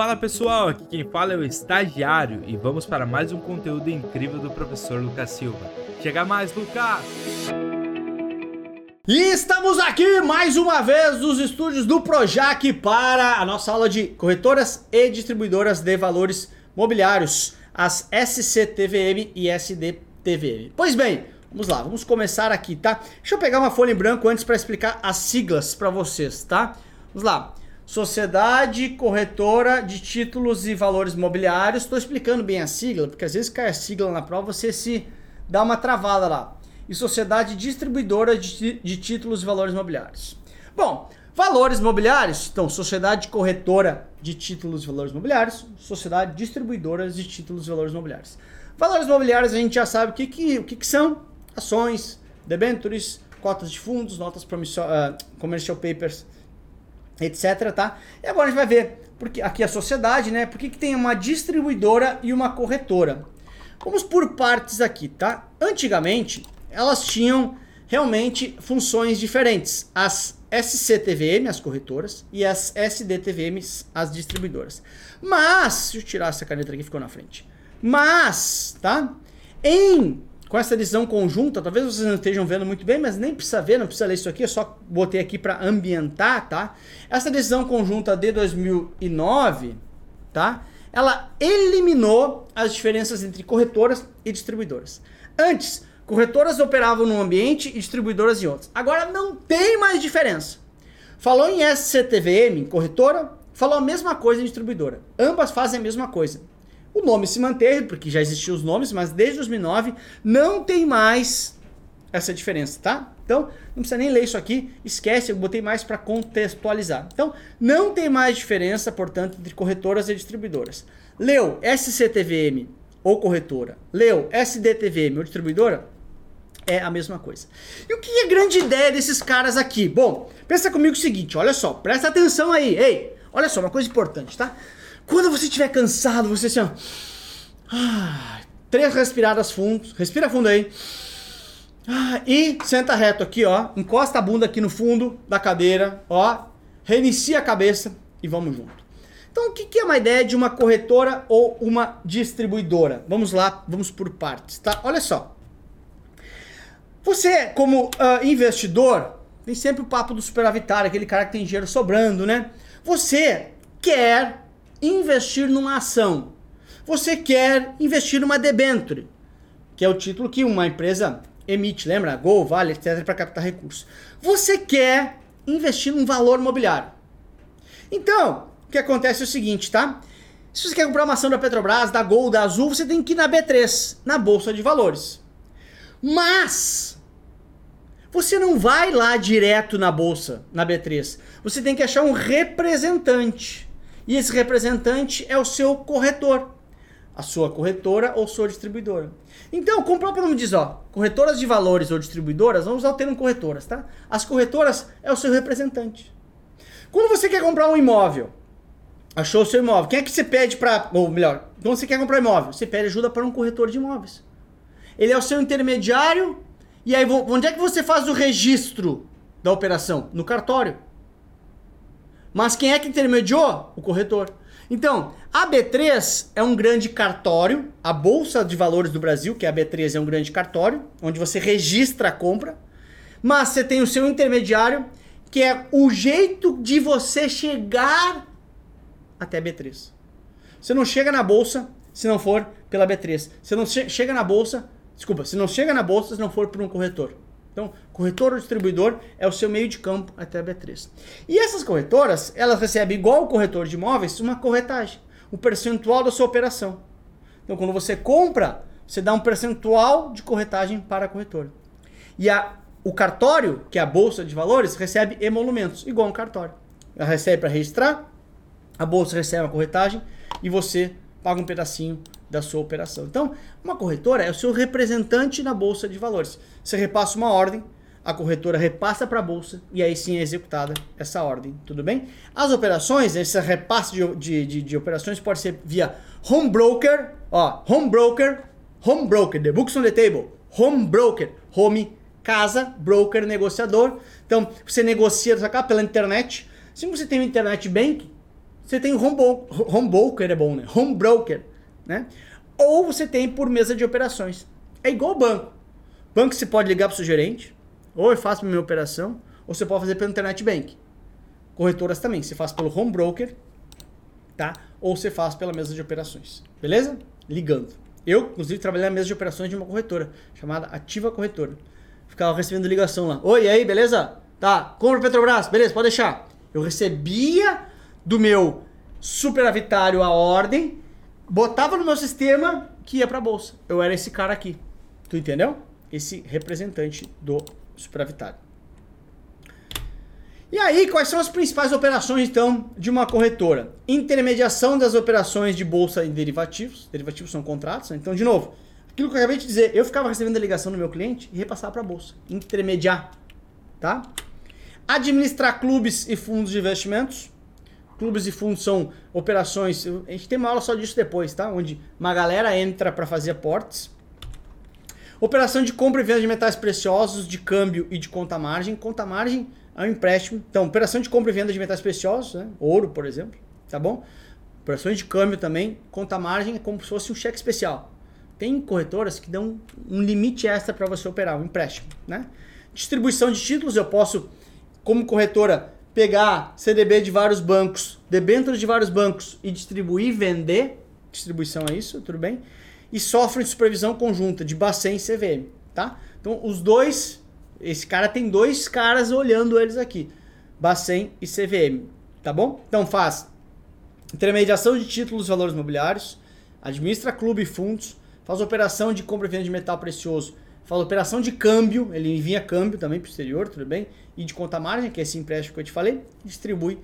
Fala pessoal, aqui quem fala é o estagiário e vamos para mais um conteúdo incrível do professor Lucas Silva. Chega mais, Lucas! E estamos aqui mais uma vez nos estúdios do Projac para a nossa aula de corretoras e distribuidoras de valores mobiliários, as SCTVM e SDTVM. Pois bem, vamos lá, vamos começar aqui, tá? Deixa eu pegar uma folha em branco antes para explicar as siglas para vocês, tá? Vamos lá. Sociedade Corretora de Títulos e Valores Mobiliários. Estou explicando bem a sigla, porque às vezes cai a sigla na prova, você se dá uma travada lá. E Sociedade Distribuidora de, de Títulos e Valores Mobiliários. Bom, valores mobiliários, então, Sociedade Corretora de Títulos e Valores Mobiliários, Sociedade Distribuidora de Títulos e Valores Mobiliários. Valores mobiliários a gente já sabe o que, que, o que, que são: ações, debêntures, cotas de fundos, notas uh, commercial papers etc, tá? E agora a gente vai ver porque aqui a sociedade, né? Por que, tem uma distribuidora e uma corretora? Vamos por partes aqui, tá? Antigamente, elas tinham realmente funções diferentes. As SCTVM, as corretoras, e as SDTVM, as distribuidoras. Mas, deixa eu tirar essa caneta aqui que ficou na frente. Mas, tá? Em com essa decisão conjunta, talvez vocês não estejam vendo muito bem, mas nem precisa ver, não precisa ler isso aqui, eu só botei aqui para ambientar, tá? Essa decisão conjunta de 2009, tá? Ela eliminou as diferenças entre corretoras e distribuidoras. Antes, corretoras operavam num ambiente e distribuidoras em outros. Agora não tem mais diferença. Falou em SCTVM, corretora, falou a mesma coisa em distribuidora. Ambas fazem a mesma coisa. O nome se manteve, porque já existiam os nomes, mas desde 2009 não tem mais essa diferença, tá? Então, não precisa nem ler isso aqui, esquece, eu botei mais para contextualizar. Então, não tem mais diferença, portanto, entre corretoras e distribuidoras. Leu SCTVM ou corretora, leu SDTVM ou distribuidora, é a mesma coisa. E o que é a grande ideia desses caras aqui? Bom, pensa comigo o seguinte, olha só, presta atenção aí, ei, olha só, uma coisa importante, tá? Quando você estiver cansado, você assim, ó. Ah, três respiradas fundos. Respira fundo aí. Ah, e senta reto aqui, ó. Encosta a bunda aqui no fundo da cadeira, ó. Reinicia a cabeça e vamos junto. Então, o que é uma ideia de uma corretora ou uma distribuidora? Vamos lá, vamos por partes, tá? Olha só. Você, como uh, investidor, tem sempre o papo do superavitário, aquele cara que tem dinheiro sobrando, né? Você quer investir numa ação. Você quer investir numa debenture, que é o título que uma empresa emite, lembra? Gol, Vale, etc, para captar recursos. Você quer investir num valor mobiliário. Então, o que acontece é o seguinte, tá? Se você quer comprar uma ação da Petrobras, da Gol, da Azul, você tem que ir na B3, na Bolsa de Valores. Mas você não vai lá direto na bolsa, na B3. Você tem que achar um representante. E esse representante é o seu corretor, a sua corretora ou sua distribuidora. Então, como o próprio nome diz, ó, corretoras de valores ou distribuidoras, vamos usar o termo corretoras, tá? As corretoras é o seu representante. Quando você quer comprar um imóvel, achou o seu imóvel, quem é que você pede para, ou melhor, quando você quer comprar um imóvel, você pede ajuda para um corretor de imóveis. Ele é o seu intermediário, e aí onde é que você faz o registro da operação? No cartório. Mas quem é que intermediou? O corretor. Então, a B3 é um grande cartório, a Bolsa de Valores do Brasil, que é a B3, é um grande cartório, onde você registra a compra, mas você tem o seu intermediário, que é o jeito de você chegar até a B3. Você não chega na bolsa se não for pela B3. Você não chega na bolsa, desculpa, você não chega na bolsa se não for por um corretor. Então, corretor ou distribuidor é o seu meio de campo até a B3. E essas corretoras, elas recebem, igual o corretor de imóveis, uma corretagem, o um percentual da sua operação. Então, quando você compra, você dá um percentual de corretagem para a corretora. E a, o cartório, que é a bolsa de valores, recebe emolumentos, igual um cartório. Ela recebe para registrar, a bolsa recebe a corretagem e você paga um pedacinho da sua operação. Então, uma corretora é o seu representante na bolsa de valores. Você repassa uma ordem, a corretora repassa para a bolsa e aí sim é executada essa ordem, tudo bem? As operações, esse repasse de, de, de, de operações pode ser via home broker, ó, home broker, home broker, the books on the table, home broker, home casa, broker, negociador. Então, você negocia cá pela internet. Se você tem um internet bank, você tem home, home broker, é bom, né? Home broker, né? Ou você tem por mesa de operações. É igual banco. Banco você pode ligar para o seu gerente, ou eu faço minha operação, ou você pode fazer pelo internet bank. Corretoras também, você faz pelo home broker, tá? Ou você faz pela mesa de operações. Beleza? Ligando. Eu, inclusive, trabalhei na mesa de operações de uma corretora chamada Ativa Corretora. Ficava recebendo ligação lá. Oi, aí, beleza? Tá, compra Petrobras, beleza, pode deixar. Eu recebia do meu superavitário a ordem, botava no meu sistema que ia pra bolsa. Eu era esse cara aqui. Tu entendeu? Esse representante do superavitário. E aí, quais são as principais operações, então, de uma corretora? Intermediação das operações de bolsa em derivativos. Derivativos são contratos. Né? Então, de novo, aquilo que eu acabei de dizer, eu ficava recebendo a ligação do meu cliente e repassava para a bolsa. Intermediar. Tá? Administrar clubes e fundos de investimentos. Clubes e fundos são operações. A gente tem uma aula só disso depois, tá? Onde uma galera entra para fazer aportes. Operação de compra e venda de metais preciosos, de câmbio e de conta margem. Conta margem é um empréstimo. Então, operação de compra e venda de metais preciosos, né? ouro, por exemplo, tá bom? Operações de câmbio também, conta margem é como se fosse um cheque especial. Tem corretoras que dão um limite extra para você operar, um empréstimo, né? Distribuição de títulos, eu posso, como corretora, pegar CDB de vários bancos, debêntures de vários bancos e distribuir vender. Distribuição é isso, tudo bem? E software de supervisão conjunta de Bacen e CVM, tá? Então, os dois esse cara tem dois caras olhando eles aqui. Bacen e CVM, tá bom? Então faz intermediação de títulos e valores imobiliários, administra clube e fundos, faz operação de compra e venda de metal precioso, faz operação de câmbio, ele envia câmbio também para o exterior, tudo bem? E de conta margem, que é esse empréstimo que eu te falei, distribui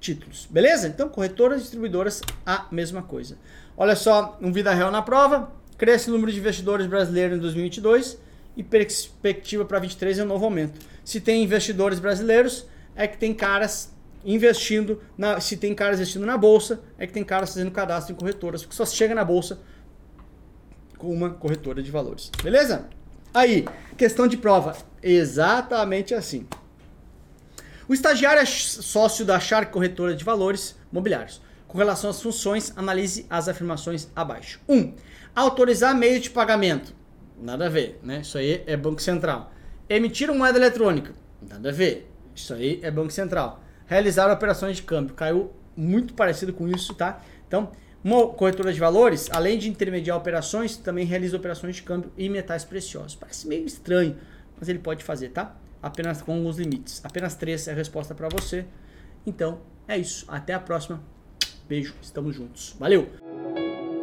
títulos. Beleza? Então, corretoras, distribuidoras, a mesma coisa. Olha só, um vida real na prova, cresce o número de investidores brasileiros em 2022 e perspectiva para 23 é um novo aumento. Se tem investidores brasileiros, é que tem caras investindo, na, se tem caras investindo na bolsa, é que tem caras fazendo cadastro em corretoras, porque só chega na bolsa com uma corretora de valores. Beleza? Aí, questão de prova, exatamente assim. O estagiário é sócio da Shark Corretora de Valores Mobiliários. Com relação às funções, analise as afirmações abaixo. 1. Um, autorizar meio de pagamento. Nada a ver, né? Isso aí é Banco Central. Emitir moeda eletrônica. Nada a ver. Isso aí é Banco Central. Realizar operações de câmbio. Caiu muito parecido com isso, tá? Então, uma corretora de valores, além de intermediar operações, também realiza operações de câmbio e metais preciosos. Parece meio estranho, mas ele pode fazer, tá? Apenas com alguns limites. Apenas três é a resposta para você. Então, é isso. Até a próxima. Beijo. Estamos juntos. Valeu!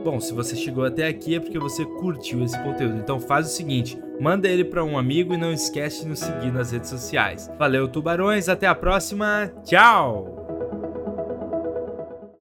Bom, se você chegou até aqui é porque você curtiu esse conteúdo. Então faz o seguinte, manda ele para um amigo e não esquece de nos seguir nas redes sociais. Valeu, tubarões, até a próxima. Tchau.